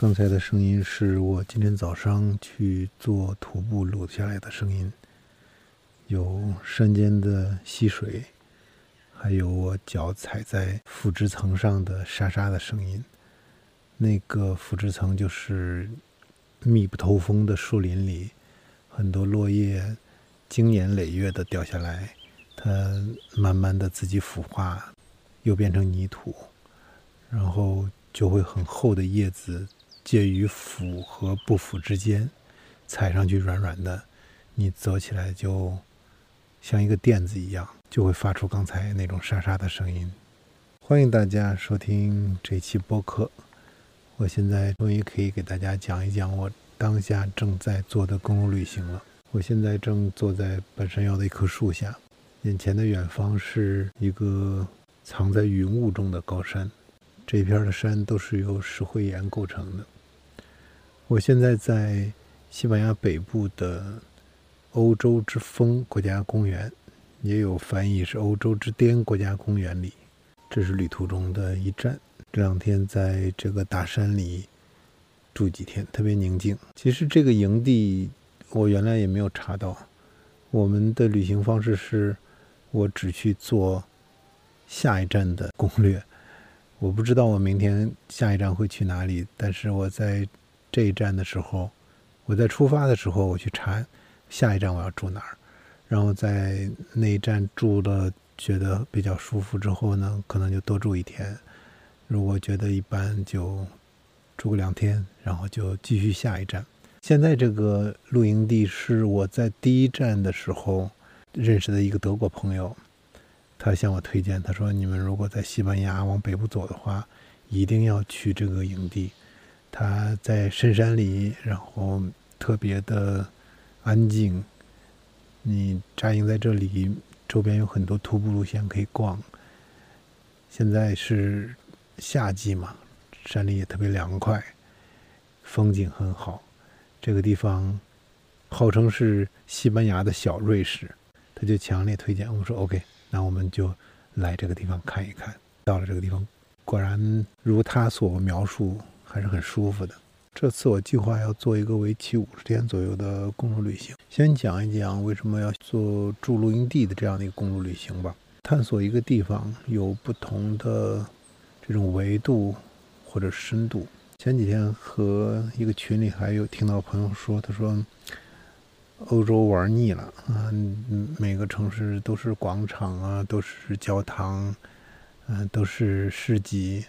刚才的声音是我今天早上去做徒步录下来的声音，有山间的溪水，还有我脚踩在腐殖层上的沙沙的声音。那个腐殖层就是密不透风的树林里，很多落叶经年累月的掉下来，它慢慢的自己腐化，又变成泥土，然后就会很厚的叶子。介于腐和不腐之间，踩上去软软的，你走起来就像一个垫子一样，就会发出刚才那种沙沙的声音。欢迎大家收听这期播客。我现在终于可以给大家讲一讲我当下正在做的公路旅行了。我现在正坐在半山腰的一棵树下，眼前的远方是一个藏在云雾中的高山。这片的山都是由石灰岩构成的。我现在在西班牙北部的欧洲之峰国家公园，也有翻译是欧洲之巅国家公园里。这是旅途中的一站。这两天在这个大山里住几天，特别宁静。其实这个营地我原来也没有查到。我们的旅行方式是，我只去做下一站的攻略。我不知道我明天下一站会去哪里，但是我在这一站的时候，我在出发的时候，我去查下一站我要住哪儿，然后在那一站住了觉得比较舒服之后呢，可能就多住一天；如果觉得一般，就住个两天，然后就继续下一站。现在这个露营地是我在第一站的时候认识的一个德国朋友。他向我推荐，他说：“你们如果在西班牙往北部走的话，一定要去这个营地。他在深山里，然后特别的安静。你扎营在这里，周边有很多徒步路线可以逛。现在是夏季嘛，山里也特别凉快，风景很好。这个地方号称是西班牙的小瑞士，他就强烈推荐。我说 OK。”那我们就来这个地方看一看。到了这个地方，果然如他所描述，还是很舒服的。这次我计划要做一个为期五十天左右的公路旅行。先讲一讲为什么要做住露营地的这样的一个公路旅行吧。探索一个地方有不同的这种维度或者深度。前几天和一个群里还有听到朋友说，他说。欧洲玩腻了啊！每个城市都是广场啊，都是教堂，嗯，都是市集，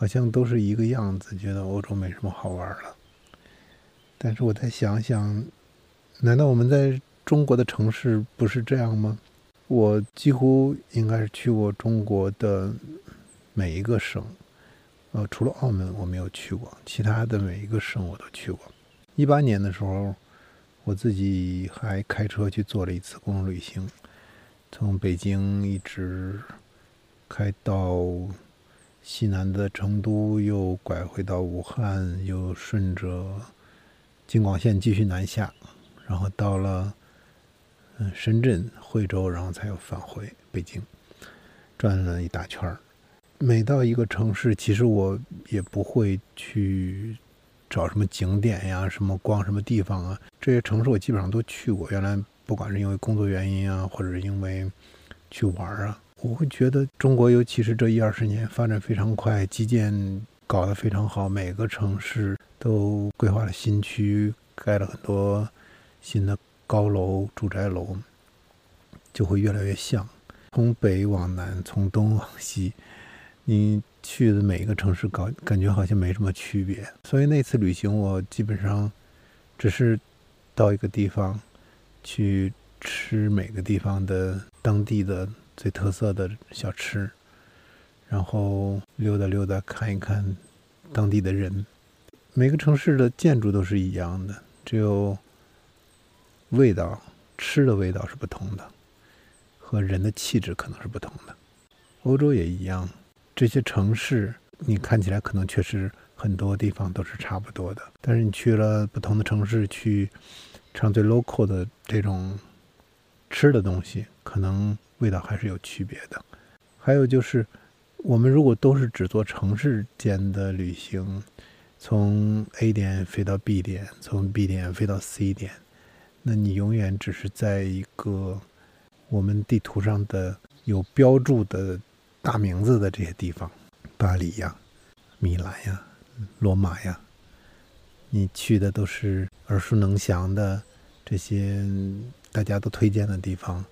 好像都是一个样子，觉得欧洲没什么好玩了。但是我再想想，难道我们在中国的城市不是这样吗？我几乎应该是去过中国的每一个省，呃，除了澳门我没有去过，其他的每一个省我都去过。一八年的时候。我自己还开车去做了一次公路旅行，从北京一直开到西南的成都，又拐回到武汉，又顺着京广线继续南下，然后到了嗯深圳、惠州，然后才又返回北京，转了一大圈儿。每到一个城市，其实我也不会去。找什么景点呀？什么逛什么地方啊？这些城市我基本上都去过。原来不管是因为工作原因啊，或者是因为去玩啊，我会觉得中国尤其是这一二十年发展非常快，基建搞得非常好，每个城市都规划了新区，盖了很多新的高楼、住宅楼，就会越来越像。从北往南，从东往西，你。去的每一个城市，搞感觉好像没什么区别。所以那次旅行，我基本上只是到一个地方去吃每个地方的当地的最特色的小吃，然后溜达溜达，看一看当地的人。每个城市的建筑都是一样的，只有味道、吃的味道是不同的，和人的气质可能是不同的。欧洲也一样。这些城市，你看起来可能确实很多地方都是差不多的，但是你去了不同的城市，去尝最 local 的这种吃的东西，可能味道还是有区别的。还有就是，我们如果都是只做城市间的旅行，从 A 点飞到 B 点，从 B 点飞到 C 点，那你永远只是在一个我们地图上的有标注的大名字的这些地方，巴黎呀、米兰呀、罗马呀，你去的都是耳熟能详的这些大家都推荐的地方，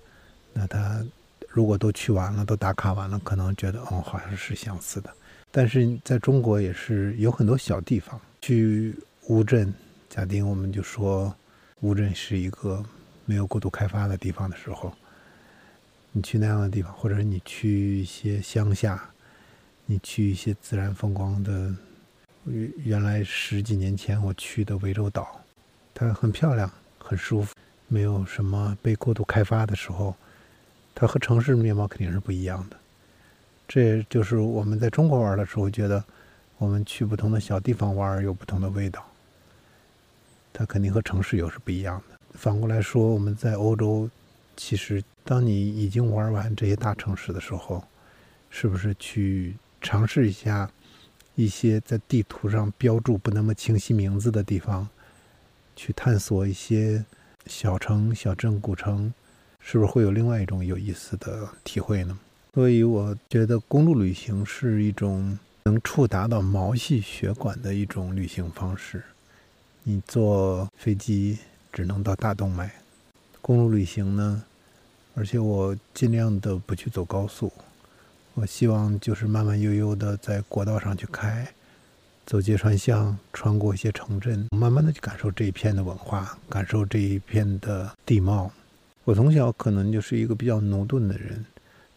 那它如果都去完了，都打卡完了，可能觉得哦，好像是相似的。但是在中国也是有很多小地方，去乌镇，假定我们就说乌镇是一个没有过度开发的地方的时候，你去那样的地方，或者你去一些乡下，你去一些自然风光的，原原来十几年前我去的涠洲岛，它很漂亮，很舒服，没有什么被过度开发的时候，它和城市面貌肯定是不一样的。这就是我们在中国玩的时候，觉得我们去不同的小地方玩有不同的味道。它肯定和城市又是不一样的。反过来说，我们在欧洲，其实当你已经玩完这些大城市的时候，是不是去尝试一下一些在地图上标注不那么清晰名字的地方，去探索一些小城、小镇、古城，是不是会有另外一种有意思的体会呢？所以我觉得公路旅行是一种能触达到毛细血管的一种旅行方式。你坐飞机只能到大动脉，公路旅行呢，而且我尽量的不去走高速，我希望就是慢慢悠悠的在国道上去开，走街串巷，穿过一些城镇，慢慢的去感受这一片的文化，感受这一片的地貌。我从小可能就是一个比较驽钝的人。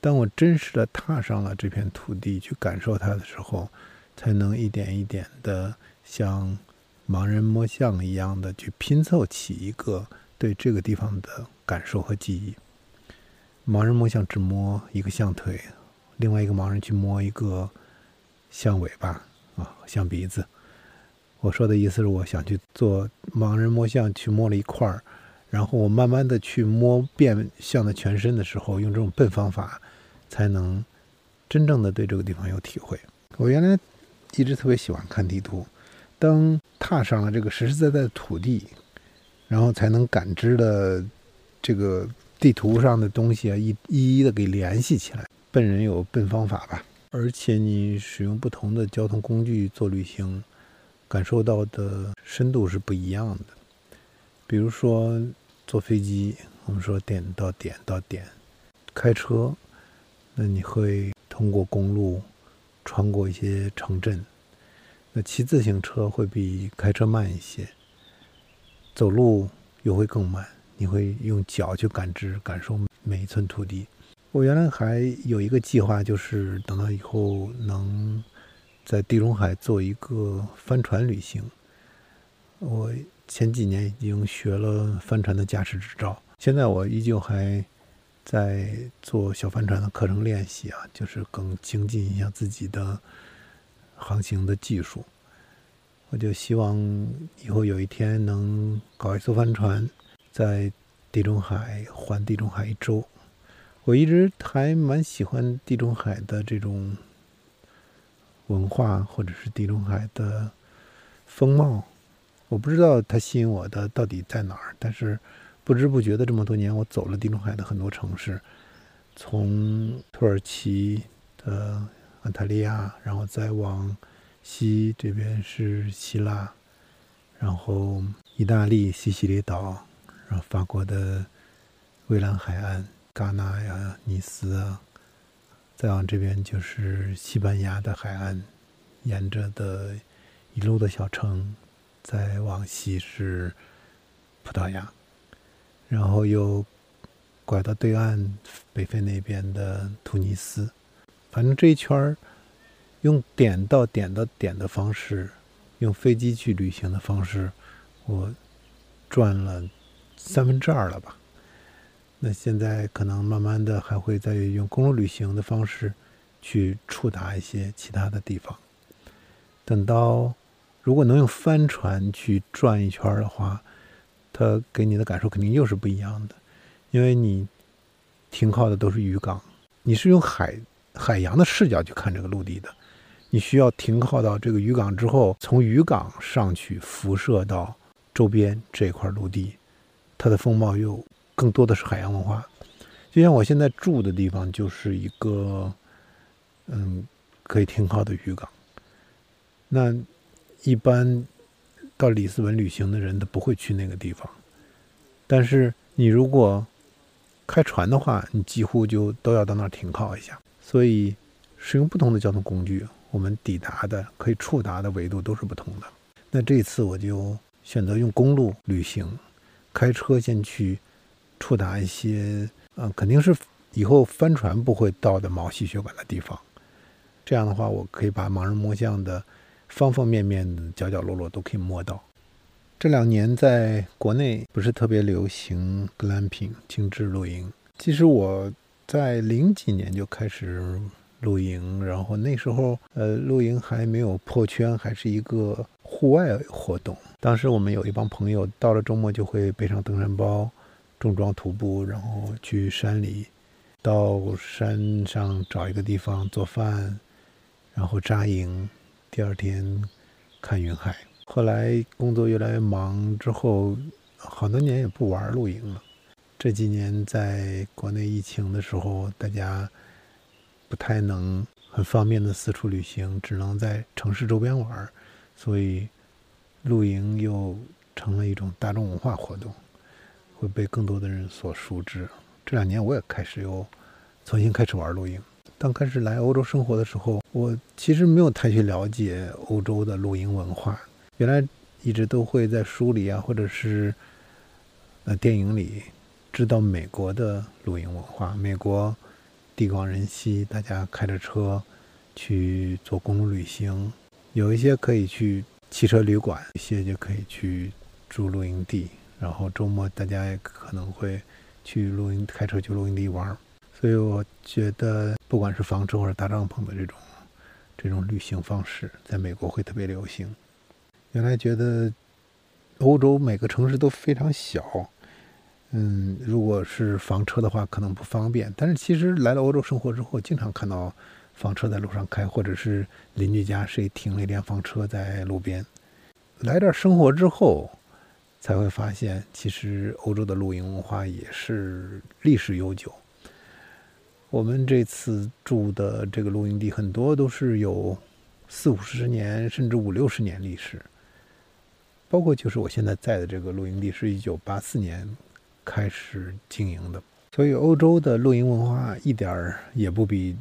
当我真实的踏上了这片土地去感受它的时候，才能一点一点的像盲人摸象一样的去拼凑起一个对这个地方的感受和记忆。盲人摸象只摸一个象腿，另外一个盲人去摸一个象尾巴啊，象鼻子。我说的意思是，我想去做盲人摸象，去摸了一块儿，然后我慢慢的去摸遍象的全身的时候，用这种笨方法。才能真正的对这个地方有体会。我原来一直特别喜欢看地图，当踏上了这个实实在在的土地，然后才能感知的这个地图上的东西啊，一一一的给联系起来。笨人有笨方法吧，而且你使用不同的交通工具做旅行，感受到的深度是不一样的。比如说坐飞机，我们说点到点到点，开车。那你会通过公路，穿过一些城镇。那骑自行车会比开车慢一些，走路又会更慢。你会用脚去感知、感受每一寸土地。我原来还有一个计划，就是等到以后能在地中海做一个帆船旅行。我前几年已经学了帆船的驾驶执照，现在我依旧还。在做小帆船的课程练习啊，就是更精进一下自己的航行的技术。我就希望以后有一天能搞一艘帆船，在地中海环地中海一周。我一直还蛮喜欢地中海的这种文化，或者是地中海的风貌。我不知道它吸引我的到底在哪儿，但是。不知不觉的这么多年，我走了地中海的很多城市，从土耳其的安塔利亚，然后再往西这边是希腊，然后意大利西西里岛，然后法国的蔚蓝海岸，戛纳呀、尼斯啊，再往这边就是西班牙的海岸，沿着的一路的小城，再往西是葡萄牙。然后又拐到对岸北非那边的突尼斯，反正这一圈儿用点到点到点的方式，用飞机去旅行的方式，我转了三分之二了吧。那现在可能慢慢的还会再用公路旅行的方式去触达一些其他的地方。等到如果能用帆船去转一圈的话。它给你的感受肯定又是不一样的，因为你停靠的都是渔港，你是用海海洋的视角去看这个陆地的，你需要停靠到这个渔港之后，从渔港上去辐射到周边这块陆地，它的风貌又更多的是海洋文化。就像我现在住的地方，就是一个嗯可以停靠的渔港。那一般到里斯本旅行的人都不会去那个地方，但是你如果开船的话，你几乎就都要到那儿停靠一下。所以使用不同的交通工具。我们抵达的可以触达的维度都是不同的。那这次我就选择用公路旅行，开车先去触达一些，嗯，肯定是以后帆船不会到的毛细血管的地方。这样的话，我可以把盲人摸象的方方面面的角角落落都可以摸到。这两年在国内不是特别流行 glamping 精致露营，其实我在零几年就开始。露营，然后那时候，呃，露营还没有破圈，还是一个户外活动。当时我们有一帮朋友，到了周末就会背上登山包，重装徒步，然后去山里，到山上找一个地方做饭，然后扎营，第二天看云海。后来工作越来越忙之后，好多年也不玩露营了。这几年在国内疫情的时候，大家。不太能很方便的四处旅行，只能在城市周边玩，所以露营又成了一种大众文化活动，会被更多的人所熟知。这两年我也开始又重新开始玩露营。刚开始来欧洲生活的时候，我其实没有太去了解欧洲的露营文化，原来一直都会在书里啊，或者是呃电影里知道美国的露营文化，美国。地广人稀，大家开着车去做公路旅行，有一些可以去汽车旅馆，一些就可以去住露营地。然后周末大家也可能会去露营，开车去露营地玩。所以我觉得，不管是房车或者搭帐篷的这种这种旅行方式，在美国会特别流行。原来觉得欧洲每个城市都非常小。嗯，如果是房车的话，可能不方便。但是其实来了欧洲生活之后，经常看到房车在路上开，或者是邻居家谁停了一辆房车在路边。来这儿生活之后，才会发现，其实欧洲的露营文化也是历史悠久。我们这次住的这个露营地，很多都是有四五十年，甚至五六十年历史。包括就是我现在在的这个露营地，是一九八四年。开始经营的，所以欧洲的露营文化一点儿也不比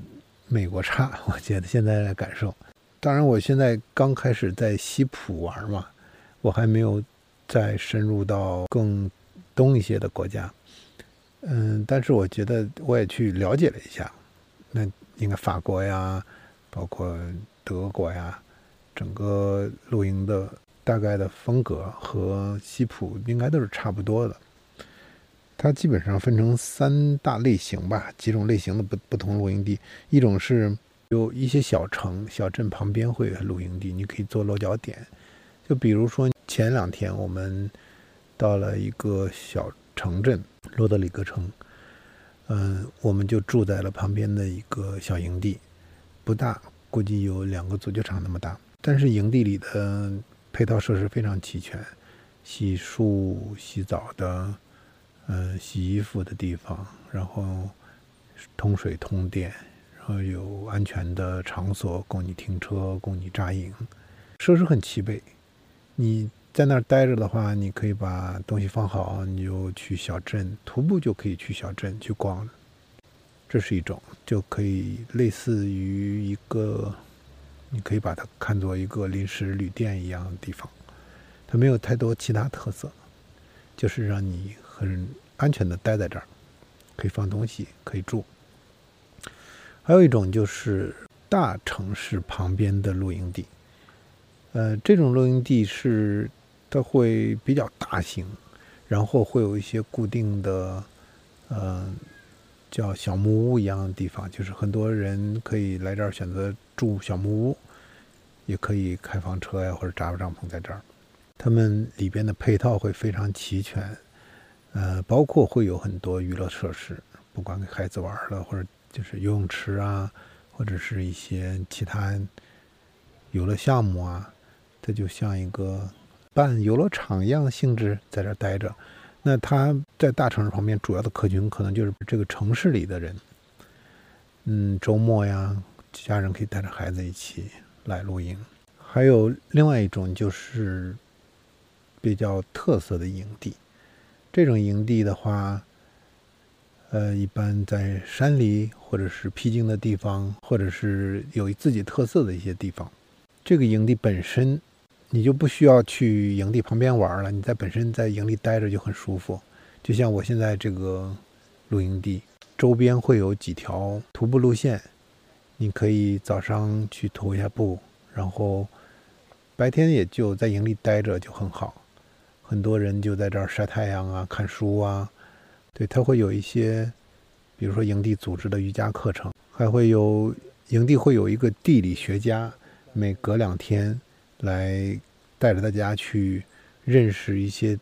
美国差。我觉得现在的感受，当然我现在刚开始在西普玩嘛，我还没有再深入到更东一些的国家。嗯，但是我觉得我也去了解了一下，那应该法国呀，包括德国呀，整个露营的大概的风格和西普应该都是差不多的。它基本上分成三大类型吧，几种类型的不不同露营地。一种是有一些小城、小镇旁边会有露营地，你可以做落脚点。就比如说前两天我们到了一个小城镇罗德里格城，嗯，我们就住在了旁边的一个小营地，不大，估计有两个足球场那么大。但是营地里的配套设施非常齐全，洗漱、洗澡的。嗯，洗衣服的地方，然后通水通电，然后有安全的场所供你停车、供你扎营，设施很齐备。你在那儿待着的话，你可以把东西放好，你就去小镇徒步，就可以去小镇去逛。这是一种，就可以类似于一个，你可以把它看作一个临时旅店一样的地方。它没有太多其他特色，就是让你。很安全的待在这儿，可以放东西，可以住。还有一种就是大城市旁边的露营地，呃，这种露营地是它会比较大型，然后会有一些固定的，呃，叫小木屋一样的地方，就是很多人可以来这儿选择住小木屋，也可以开房车呀或者扎个帐篷在这儿。他们里边的配套会非常齐全。呃，包括会有很多娱乐设施，不管给孩子玩的，或者就是游泳池啊，或者是一些其他游乐项目啊，它就像一个办游乐场一样的性质，在这待着。那他在大城市旁边，主要的客群可能就是这个城市里的人。嗯，周末呀，家人可以带着孩子一起来露营。还有另外一种就是比较特色的营地，这种营地的话，呃，一般在山里或者是僻静的地方，或者是有自己特色的一些地方。这个营地本身，你就不需要去营地旁边玩了，你在本身在营地待着就很舒服。就像我现在这个露营地。周边会有几条徒步路线，你可以早上去徒一下步，然后白天也就在营地待着就很好。很多人就在这儿晒太阳啊、看书啊。对他会有一些，比如说营地组织的瑜伽课程，还会有营地会有一个地理学家，每隔两天来带着大家去认识一些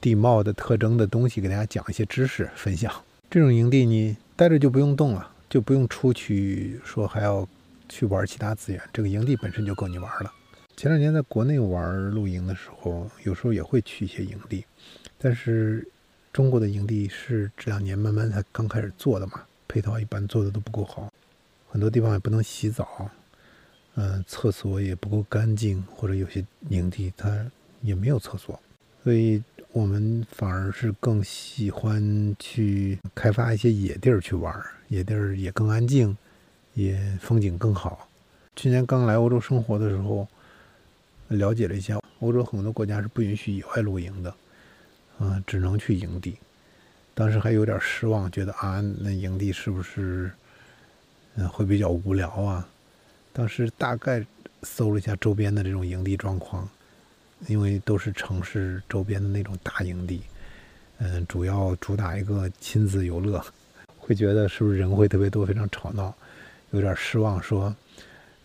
地貌的特征的东西，给大家讲一些知识分享。这种营地你待着就不用动了，就不用出去说还要去玩其他资源，这个营地本身就够你玩了。前两年在国内玩露营的时候，有时候也会去一些营地，但是中国的营地是这两年慢慢才刚开始做的嘛，配套一般做的都不够好，很多地方也不能洗澡，嗯，厕所也不够干净，或者有些营地它也没有厕所，所以。我们反而是更喜欢去开发一些野地儿去玩儿，野地儿也更安静，也风景更好。去年刚来欧洲生活的时候，了解了一下，欧洲很多国家是不允许野外露营的，嗯，只能去营地。当时还有点失望，觉得啊，那营地是不是嗯会比较无聊啊？当时大概搜了一下周边的这种营地状况。因为都是城市周边的那种大营地，嗯，主要主打一个亲子游乐，会觉得是不是人会特别多，非常吵闹，有点失望。说，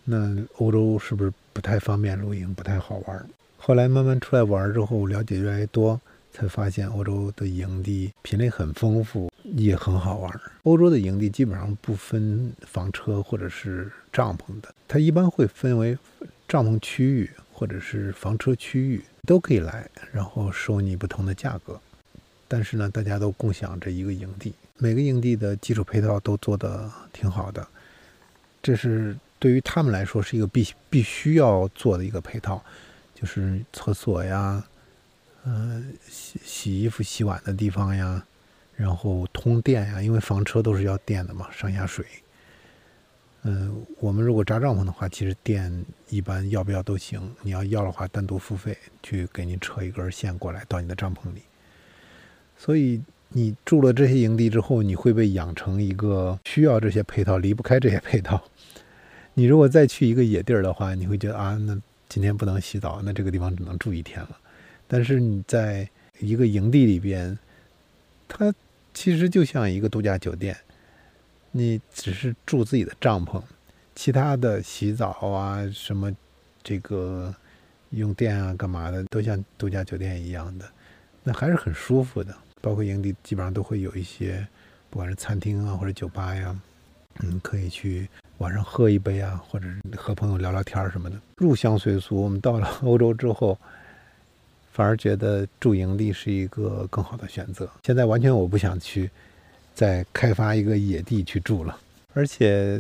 那欧洲是不是不太方便露营，不太好玩？后来慢慢出来玩之后，了解越来越多，才发现欧洲的营地品类很丰富，也很好玩。欧洲的营地基本上不分房车或者是帐篷的，它一般会分为帐篷区域。或者是房车区域都可以来，然后收你不同的价格。但是呢，大家都共享这一个营地，每个营地的基础配套都做得挺好的。这是对于他们来说是一个必必须要做的一个配套，就是厕所呀，呃，洗洗衣服、洗碗的地方呀，然后通电呀，因为房车都是要电的嘛，上下水。嗯，我们如果扎帐篷的话，其实电一般要不要都行。你要要的话，单独付费去给你扯一根线过来到你的帐篷里。所以你住了这些营地之后，你会被养成一个需要这些配套，离不开这些配套。你如果再去一个野地儿的话，你会觉得啊，那今天不能洗澡，那这个地方只能住一天了。但是你在一个营地里边，它其实就像一个度假酒店。你只是住自己的帐篷，其他的洗澡啊，什么这个用电啊，干嘛的，都像度假酒店一样的，那还是很舒服的。包括营地基本上都会有一些，不管是餐厅啊或者酒吧呀，嗯，可以去晚上喝一杯啊，或者和朋友聊聊天什么的，入乡随俗。我们到了 欧洲之后，反而觉得住营地是一个更好的选择。现在完全我不想去。再开发一个野地去住了，而且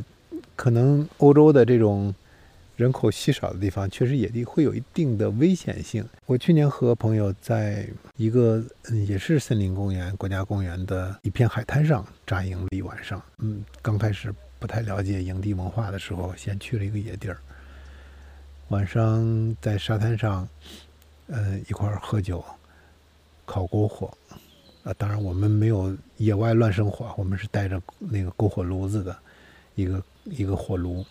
可能欧洲的这种人口稀少的地方，确实野地会有一定的危险性。我去年和朋友在一个也是森林公园、国家公园的一片海滩上扎营了一晚上。嗯，刚开始不太了解营地文化的时候，先去了一个野地儿，晚上在沙滩上，呃，一块儿喝酒，烤篝火。啊，当然我们没有野外乱生火，我们是带着那个篝火炉子的，一个一个火炉，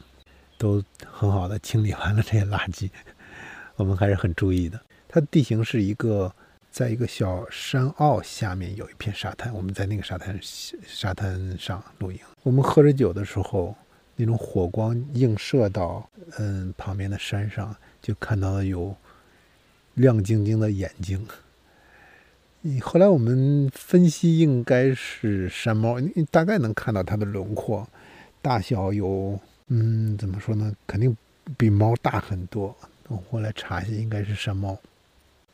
都很好的清理完了这些垃圾，我们还是很注意的。它地形是一个，在一个小山坳下面有一片沙滩，我们在那个沙滩沙滩上露营。我们喝着酒的时候，那种火光映射到嗯旁边的山上，就看到了有亮晶晶的眼睛。后来我们分析，应该是山猫，你大概能看到它的轮廓，大小有，嗯，怎么说呢？肯定比猫大很多。我后来查一下，应该是山猫，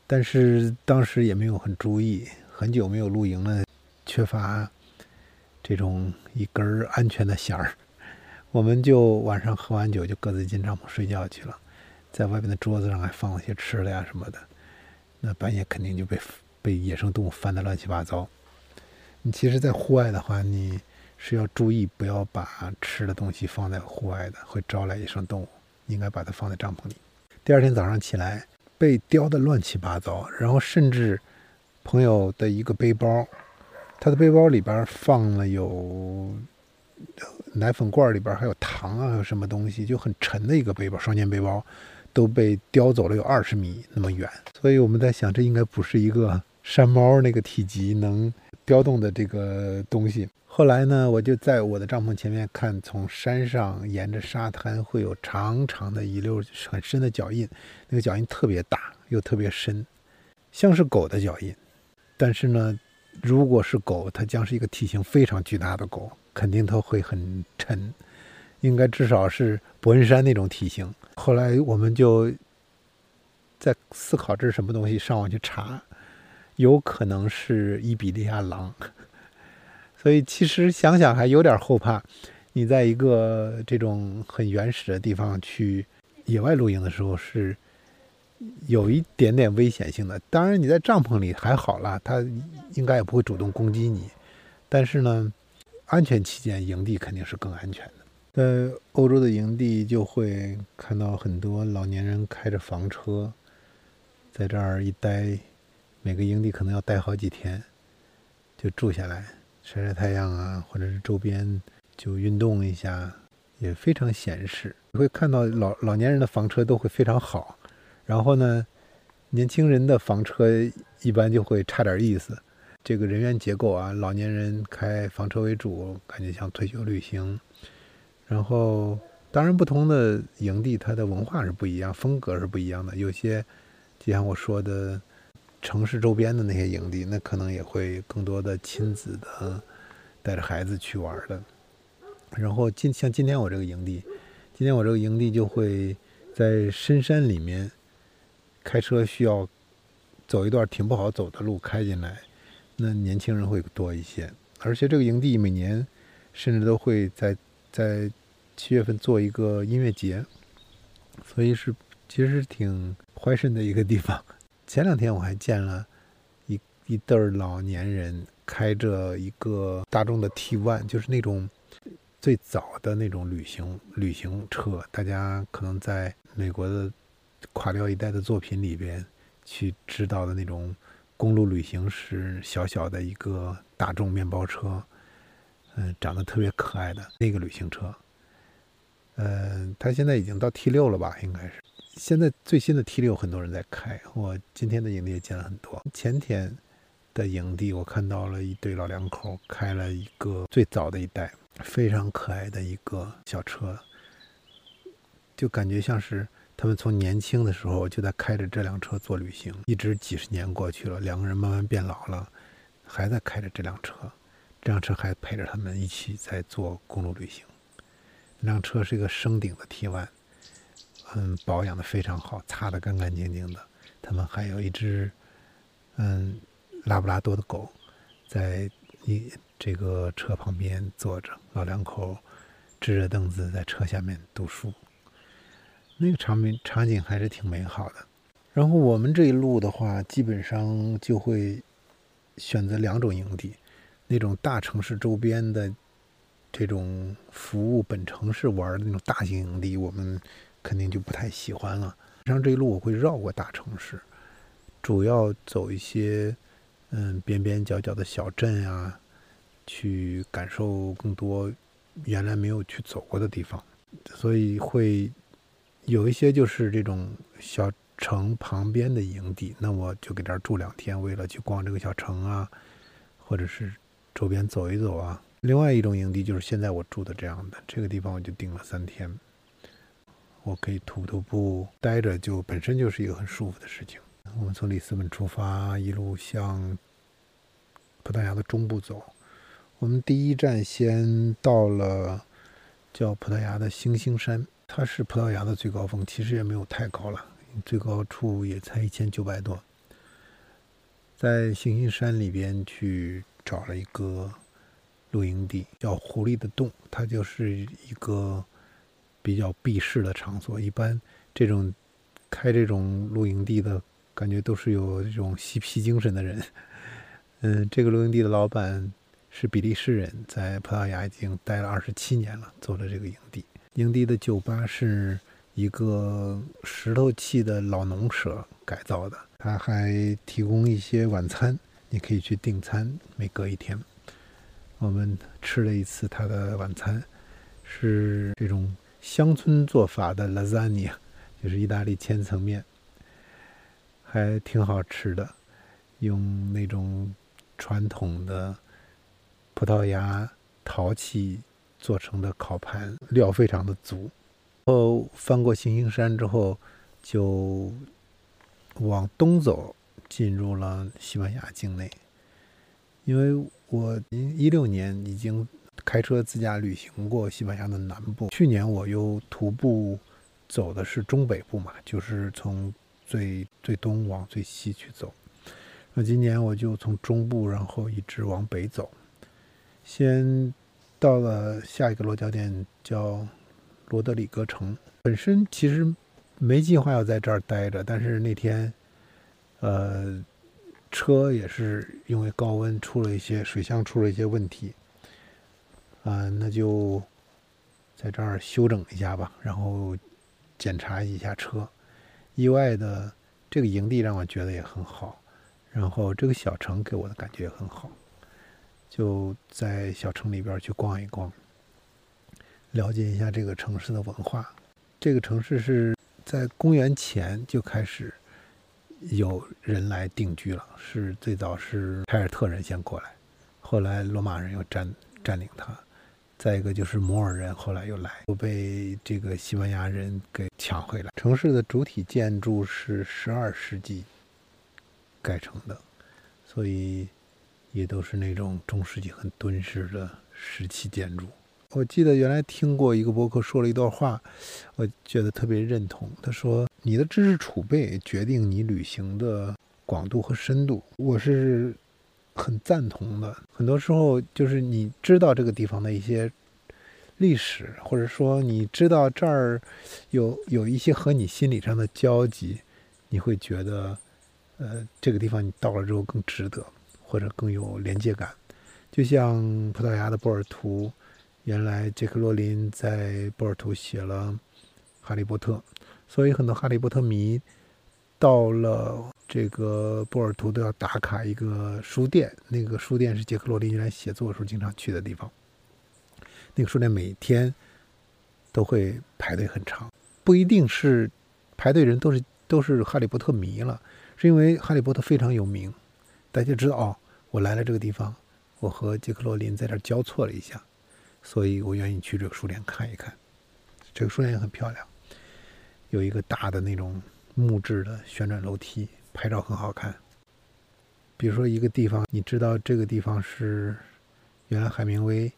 但是当时也没有很注意，很久没有露营了，缺乏这种一根安全的弦儿，我们就晚上喝完酒就各自进帐篷睡觉去了，在外面的桌子上还放了些吃的呀什么的，那半夜肯定就被被野生动物翻得乱七八糟。你其实，在户外的话，你是要注意不要把吃的东西放在户外的，会招来野生动物，应该把它放在帐篷里。第二天早上起来，被叼得乱七八糟，然后甚至朋友的一个背包，他的背包里边放了有奶粉罐，里边还有糖啊，还有什么东西，就很沉的一个背包，双肩背包都被叼走了有二十米那么远。所以我们在想，这应该不是一个山猫那个体积能。叼动的这个东西。后来呢，我就在我的帐篷前面看，从山上沿着沙滩会有长长的一溜很深的脚印，那个脚印特别大又特别深，像是狗的脚印。但是呢，如果是狗，它将是一个体型非常巨大的狗，肯定它会很沉，应该至少是伯恩山那种体型。后来我们就在思考这是什么东西，上网去查。有可能是伊比利亚狼，所以其实想想还有点后怕。你在一个这种很原始的地方去野外露营的时候，是有一点点危险性的。当然你在帐篷里还好啦，它应该也不会主动攻击你。但是呢，安全起见，营地肯定是更安全。在欧洲的营地就会看到很多老年人开着房车，在这儿一待。每个营地可能要待好几天，就住下来晒晒太阳啊，或者是周边就运动一下，也非常闲适。你会看到老老年人的房车都会非常好，然后呢，年轻人的房车一般就会差点意思。这个人员结构啊，老年人开房车为主，感觉像退休旅行。然后，当然不同的营地它的文化是不一样，风格是不一样的。有些就像我说的。城市周边的那些营地，那可能也会更多的亲子的，带着孩子去玩的。然后今像今天我这个营地，今天我这个营地就会在深山里面，开车需要走一段挺不好走的路开进来，那年轻人会多一些。而且这个营地每年甚至都会在在七月份做一个音乐节，所以是其实挺怀身的一个地方。前两天我还见了一一对老年人开着一个大众的 T One，就是那种最早的那种旅行旅行车。大家可能在美国的垮掉一代的作品里边去知道的那种公路旅行时小小的一个大众面包车，嗯，长得特别可爱的那个旅行车。嗯，他现在已经到 T6 了吧？应该是。现在最新的 T 六很多人在开，我今天的营地也见了很多。前天的营地，我看到了一对老两口开了一个最早的一代，非常可爱的一个小车，就感觉像是他们从年轻的时候就在开着这辆车做旅行，一直几十年过去了，两个人慢慢变老了，还在开着这辆车，这辆车还陪着他们一起在做公路旅行。那辆车是一个升顶的 T one。嗯，保养的非常好，擦的干干净净的。他们还有一只，嗯，拉布拉多的狗，在一这个车旁边坐着，老两口支着凳子在车下面读书，那个场面场景还是挺美好的。然后我们这一路的话，基本上就会选择两种营地，那种大城市周边的这种服务本城市玩的那种大型营地，我们。肯定就不太喜欢了。上这一路我会绕过大城市，主要走一些嗯边边角角的小镇啊，去感受更多原来没有去走过的地方。所以会有一些就是这种小城旁边的营地，那我就给这儿住两天，为了去逛这个小城啊，或者是周边走一走啊。另外一种营地就是现在我住的这样的，这个地方我就订了三天。我可以徒徒步待着，就本身就是一个很舒服的事情。我们从里斯本出发，一路向葡萄牙的中部走。我们第一站先到了叫葡萄牙的星星山，它是葡萄牙的最高峰，其实也没有太高了，最高处也才一千九百多。在星星山里边去找了一个露营地，叫狐狸的洞，它就是一个比较避世的场所。一般这种开这种露营地的感觉都是有这种嬉皮精神的人。嗯，这个露营地的老板是比利时人，在葡萄牙已经待了二十七年了，做了这个营地。营地的酒吧是一个石头砌的老农舍改造的。他还提供一些晚餐，你可以去订餐。每隔一天，我们吃了一次他的晚餐，是这种乡村做法的 lasagna，就是意大利千层面，还挺好吃的。用那种传统的葡萄牙陶器做成的烤盘，料非常的足。后翻过行星山之后，就。往东走，进入了西班牙境内。因为我一六年已经开车自驾旅行过西班牙的南部，去年我又徒步走的是中北部嘛，就是从最最东往最西去走。那今年我就从中部，然后一直往北走，先到了下一个落脚点叫罗德里格城。本身其实。没计划要在这儿待着，但是那天，呃，车也是因为高温出了一些水箱出了一些问题，啊，那就在这儿休整一下吧，然后检查一下车。意外的，这个营地让我觉得也很好，然后这个小城给我的感觉也很好，就在小城里边去逛一逛，了解一下这个城市的文化。这个城市是。在公元前就开始有人来定居了，是最早是凯尔特人先过来，后来罗马人又占占领它，再一个就是摩尔人后来又来，又被这个西班牙人给抢回来。城市的主体建筑是十二世纪盖成的，所以也都是那种中世纪很敦实的石砌建筑。我记得原来听过一个博客说了一段话，我觉得特别认同。他说：“你的知识储备决定你旅行的广度和深度。”我是很赞同的。很多时候，就是你知道这个地方的一些历史，或者说你知道这儿有有一些和你心理上的交集，你会觉得，呃，这个地方你到了之后更值得，或者更有连接感。就像葡萄牙的波尔图。原来杰克罗琳在波尔图写了《哈利波特》，所以很多哈利波特迷到了这个波尔图都要打卡一个书店。那个书店是杰克罗琳原来写作的时候经常去的地方。那个书店每天都会排队很长，不一定是排队人都是都是哈利波特迷了，是因为哈利波特非常有名，大家知道哦，我来了这个地方，我和杰克罗琳在这交错了一下。所以我愿意去这个书店看一看，这个书店也很漂亮，有一个大的那种木质的旋转楼梯，拍照很好看。比如说一个地方，你知道这个地方是原来海明威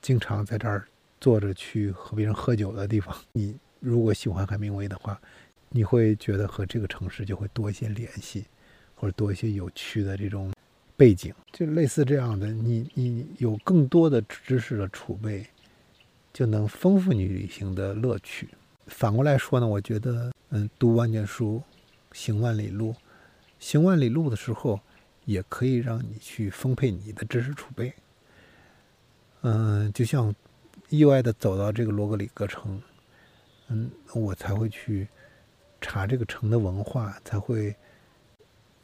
经常在这儿坐着去和别人喝酒的地方。你如果喜欢海明威的话，你会觉得和这个城市就会多一些联系，或者多一些有趣的这种。背景就类似这样的，你你有更多的知识的储备，就能丰富你旅行的乐趣。反过来说呢，我觉得，嗯，读万卷书，行万里路，行万里路的时候，也可以让你去丰沛你的知识储备。嗯，就像意外的走到这个罗格里格城，嗯，我才会去查这个城的文化，才会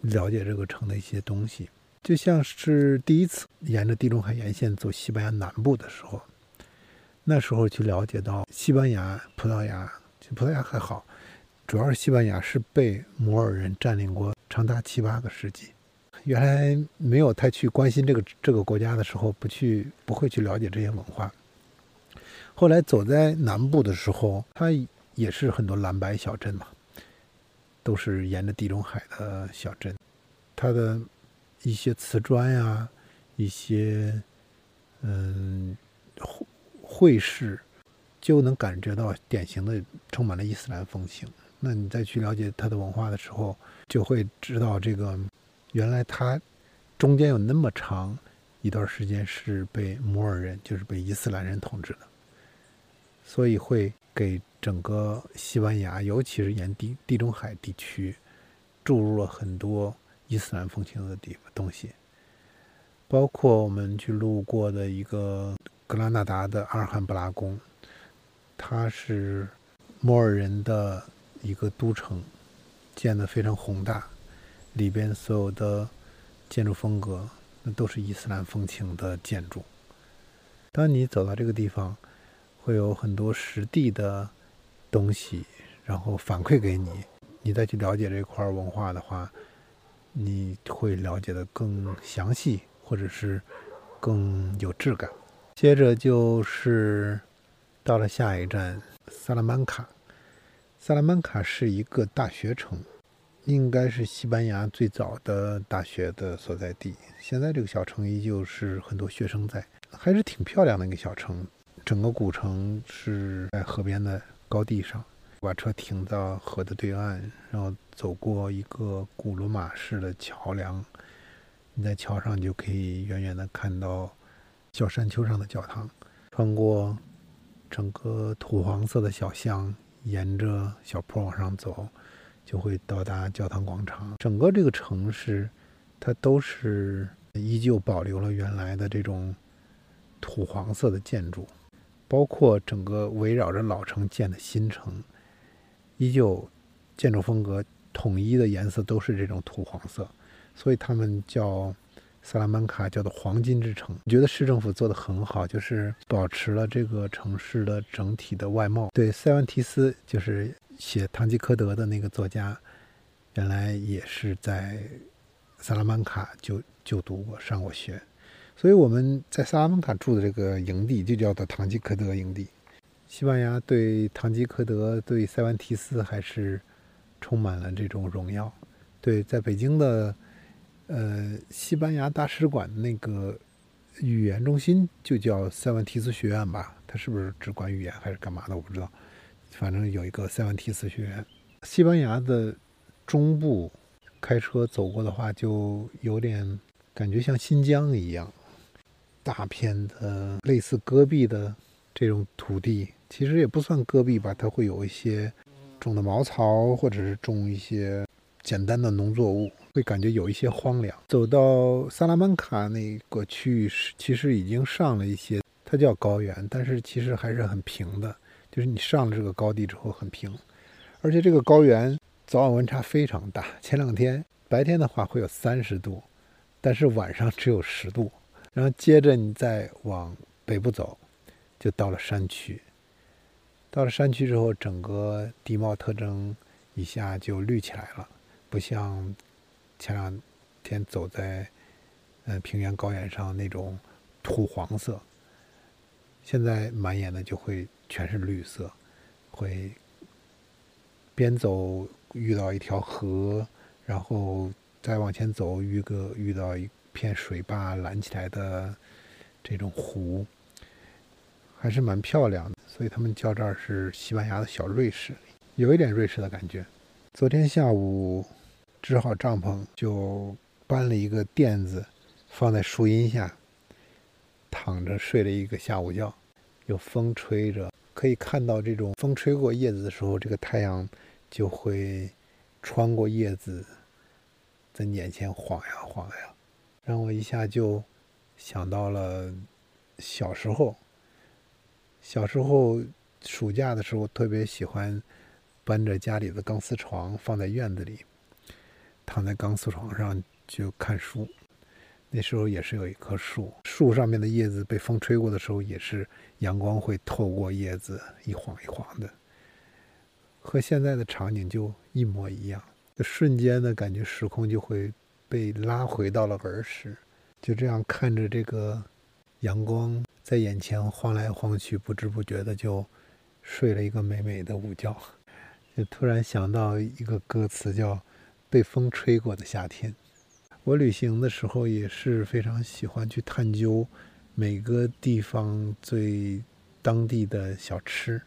了解这个城的一些东西。就像是第一次沿着地中海沿线走西班牙南部的时候，那时候去了解到西班牙、葡萄牙，葡萄牙还好，主要是西班牙是被摩尔人占领过长达七八个世纪。原来没有太去关心这个这个国家的时候，不去不会去了解这些文化。后来走在南部的时候，它也是很多蓝白小镇嘛，都是沿着地中海的小镇，它的。一些瓷砖呀，一些嗯会会饰，就能感觉到典型的充满了伊斯兰风情。那你再去了解它的文化的时候，就会知道这个原来它中间有那么长一段时间是被摩尔人，就是被伊斯兰人统治的，所以会给整个西班牙，尤其是沿地地中海地区注入了很多伊斯兰风情的地方东西，包括我们去路过的一个格拉纳达的阿尔罕布拉宫，它是摩尔人的。一个都城，建得非常宏大，里边所有的建筑风格那都是伊斯兰风情的建筑。当你走到这个地方，会有很多实地的东西，然后反馈给你，你再去了解这块文化的话，你会了解的更详细，或者是更有质感。接着就是到了下一站萨拉曼卡。萨拉曼卡是一个大学城，应该是西班牙最早的大学的所在地。现在这个小城依旧是很多学生在，还是挺漂亮的一个小城。整个古城是在河边的高地上，把车停到河的对岸，然后走过一个古罗马式的桥梁。你在桥上就可以远远的看到小山丘上的教堂，穿过整个土黄色的小巷。沿着小坡往上走，就会到达教堂广场。整个这个城市，它都是依旧保留了原来的这种土黄色的建筑，包括整个围绕着老城建的新城，依旧建筑风格统一的颜色都是这种土黄色，所以他们叫。萨拉曼卡叫做黄金之城，我觉得市政府做的很好，就是保持了这个城市的整体的外貌。对，塞万提斯就是写《堂吉诃德》的那个作家，原来也是在萨拉曼卡就就读过、上过学，所以我们在萨拉曼卡住的这个营地就叫做堂吉诃德营地。西班牙对堂吉诃德、对塞万提斯还是充满了这种荣耀。对，在北京的。呃，西班牙大使馆那个语言中心就叫塞万提斯学院吧？它是不是只管语言还是干嘛的？我不知道。反正有一个塞万提斯学院。西班牙的中部开车走过的话，就有点感觉像新疆一样，大片的类似戈壁的这种土地，其实也不算戈壁吧，它会有一些种的茅草，或者是种一些简单的农作物。会感觉有一些荒凉。走到萨拉曼卡那个区域是，其实已经上了一些，它叫高原，但是其实还是很平的。就是你上了这个高地之后很平，而且这个高原早晚温差非常大。前两天白天的话会有三十度，但是晚上只有十度。然后接着你再往北部走，就到了山区。到了山区之后，整个地貌特征一下就绿起来了，不像。前两天走在嗯平原高原上那种土黄色，现在满眼的就会全是绿色，会边走遇到一条河，然后再往前走遇个遇到一片水坝拦起来的这种湖，还是蛮漂亮的。所以他们叫这儿是西班牙的小瑞士，有一点瑞士的感觉。昨天下午。支好帐篷，就搬了一个垫子，放在树荫下，躺着睡了一个下午觉。有风吹着，可以看到这种风吹过叶子的时候，这个太阳就会穿过叶子，在眼前晃呀晃呀，让我一下就想到了小时候。小时候暑假的时候，特别喜欢搬着家里的钢丝床放在院子里。躺在钢丝床上就看书，那时候也是有一棵树，树上面的叶子被风吹过的时候，也是阳光会透过叶子一晃一晃的，和现在的场景就一模一样，就瞬间的感觉时空就会被拉回到了儿时，就这样看着这个阳光在眼前晃来晃去，不知不觉的就睡了一个美美的午觉，就突然想到一个歌词叫。被风吹过的夏天，我旅行的时候也是非常喜欢去探究每个地方最当地的小吃，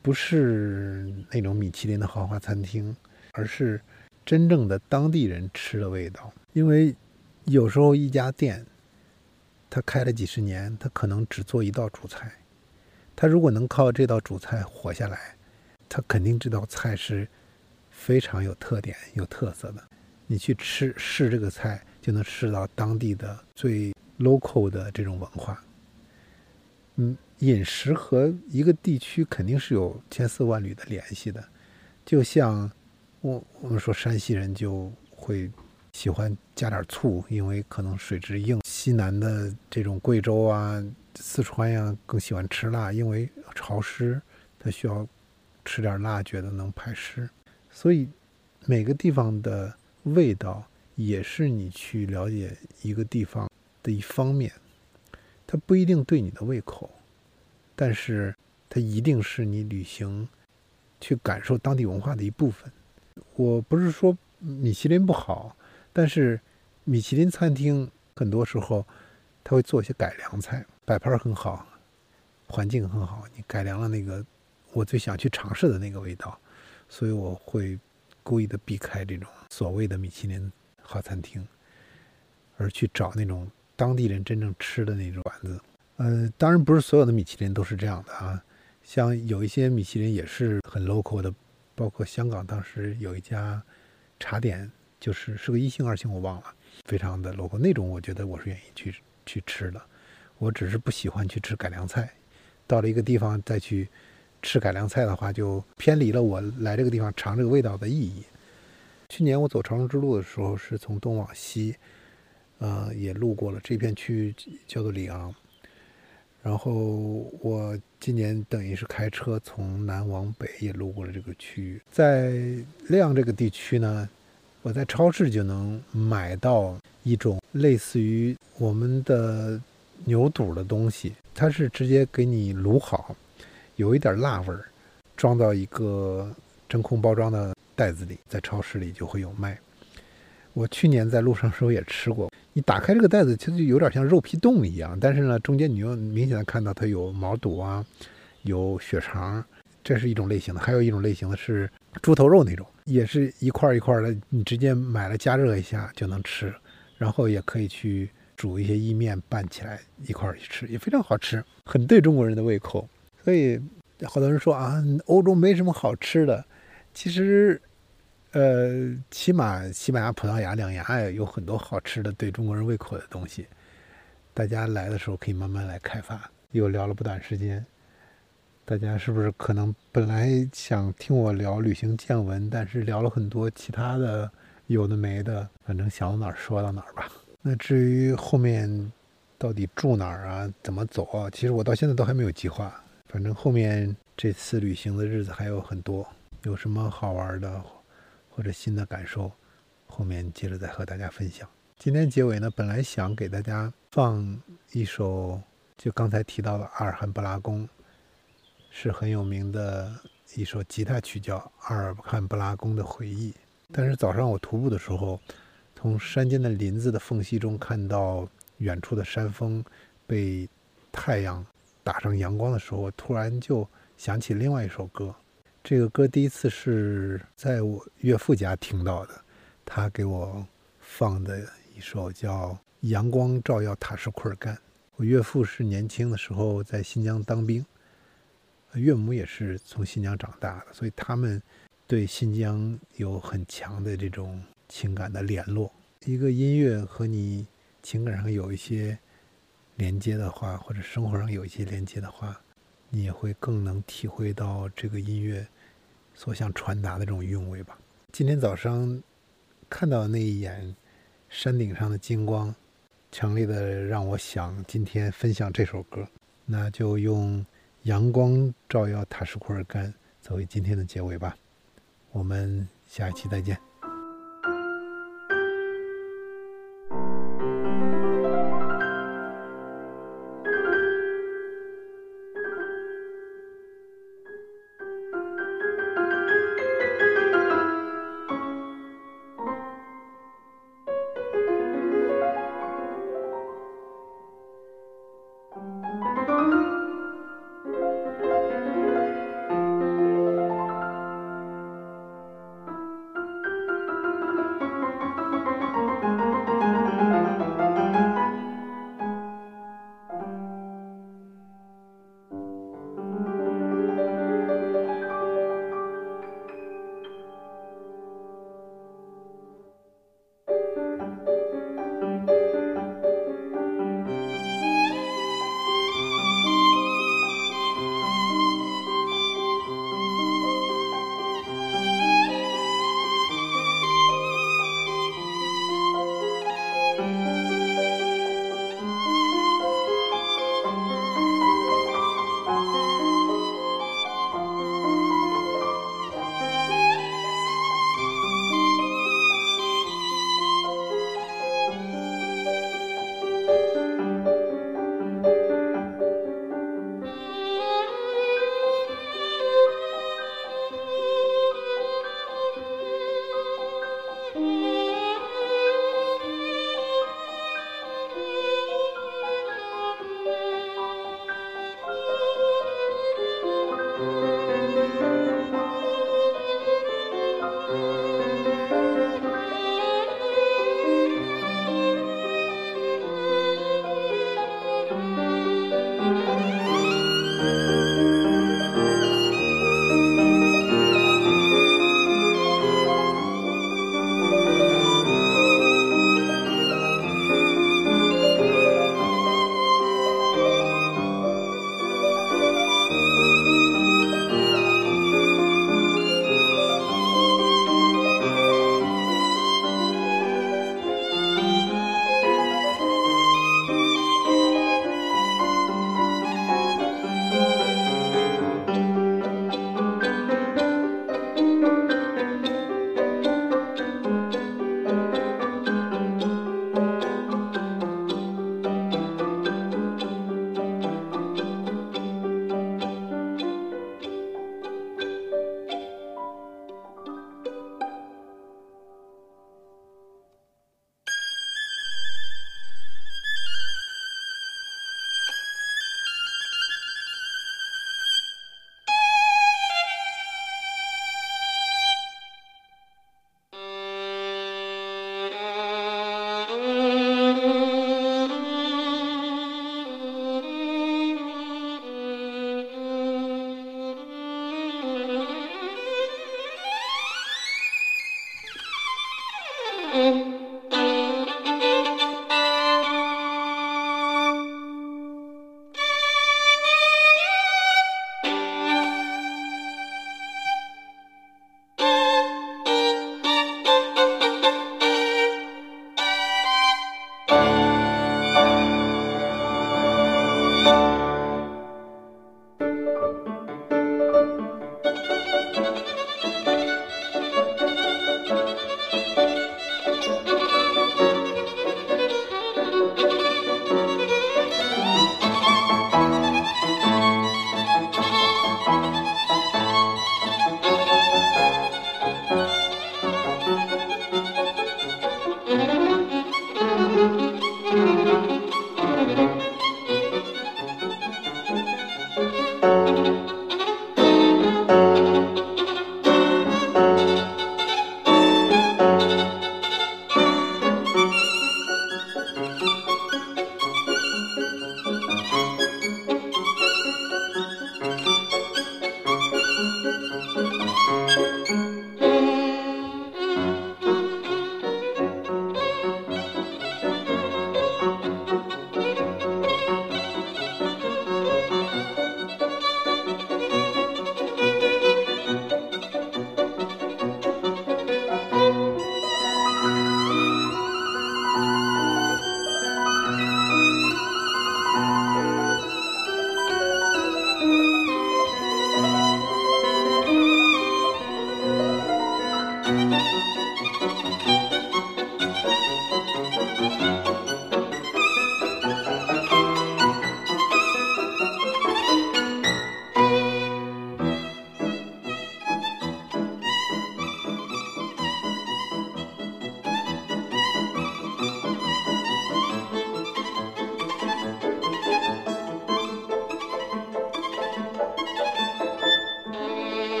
不是那种米其林的豪华餐厅，而是真正的当地人吃的味道。因为有时候一家店，他开了几十年，他可能只做一道主菜，他如果能靠这道主菜活下来，他肯定这道菜是非常有特点、有特色的。你去吃试这个菜，就能吃到当地的最 local 的这种文化。嗯，饮食和一个地区肯定是有千丝万缕的联系的，就像我我们说山西人就会喜欢加点醋，因为可能水质硬。西南的这种贵州啊、四川呀更喜欢吃辣，因为潮湿，它需要吃点辣，觉得能排湿。所以每个地方的味道也是你去了解一个地方的一方面。它不一定对你的胃口，但是它一定是你旅行去感受当地文化的一部分。我不是说米其林不好，但是米其林餐厅很多时候他会做一些改良菜，摆盘很好，环境很好，你改良了那个我最想去尝试的那个味道，所以我会故意的避开这种所谓的米其林好餐厅，而去找那种。当地人真正吃的那种馆子，呃，当然不是所有的米其林都是这样的啊。像有一些米其林也是很 local 的，包括香港当时有一家茶点，就是是个一星二星我忘了，非常的 local 那种，我觉得我是愿意去去吃的。我只是不喜欢去吃改良菜，到了一个地方再去吃改良菜的话，就偏离了我来这个地方尝这个味道的意义。去年我走长征之路的时候，是从东往西。呃，也路过了这片区域，叫做里昂。然后我今年等于是开车从南往北，也路过了这个区域。在亮这个地区呢，我在超市就能买到一种类似于我们的牛肚的东西，它是直接给你卤好，有一点辣味儿，装到一个真空包装的袋子里，在超市里就会有卖。我去年在路上时候也吃过。你打开这个袋子，其实就有点像肉皮冻一样，但是呢，中间你又明显的看到它有毛肚啊，有血肠，这是一种类型的。还有一种类型的是猪头肉那种，也是一块一块的，你直接买了加热一下就能吃，然后也可以去煮一些意面拌起来一块儿去吃，也非常好吃，很对中国人的胃口。所以好多人说啊，欧洲没什么好吃的，其实。呃，起码西班牙、葡萄牙两牙有很多好吃的、对中国人胃口的东西。大家来的时候可以慢慢来开发。又聊了不短时间，大家是不是可能本来想听我聊旅行见闻，但是聊了很多其他的有的没的，反正想到哪儿说到哪儿吧。那至于后面到底住哪儿啊、怎么走啊，其实我到现在都还没有计划。反正后面这次旅行的日子还有很多，有什么好玩的？或者新的感受，后面接着再和大家分享。今天结尾呢，本来想给大家放一首，就刚才提到的阿尔罕布拉宫，是很有名的一首吉他曲，叫《阿尔罕布拉宫的回忆》。但是早上我徒步的时候，从山间的林子的缝隙中看到远处的山峰被太阳打上阳光的时候，我突然就想起另外一首歌。这个歌第一次是在我岳父家听到的，他给我放的一首叫《阳光照耀塔什库尔干》。我岳父是年轻的时候在新疆当兵，岳母也是从新疆长大的，所以他们对新疆有很强的这种情感的联络。一个音乐和你情感上有一些连接的话，或者生活上有一些连接的话。你也会更能体会到这个音乐所想传达的这种韵味吧。今天早上看到那一眼山顶上的金光，强烈的让我想今天分享这首歌，那就用《阳光照耀塔什库尔干》作为今天的结尾吧。我们下一期再见。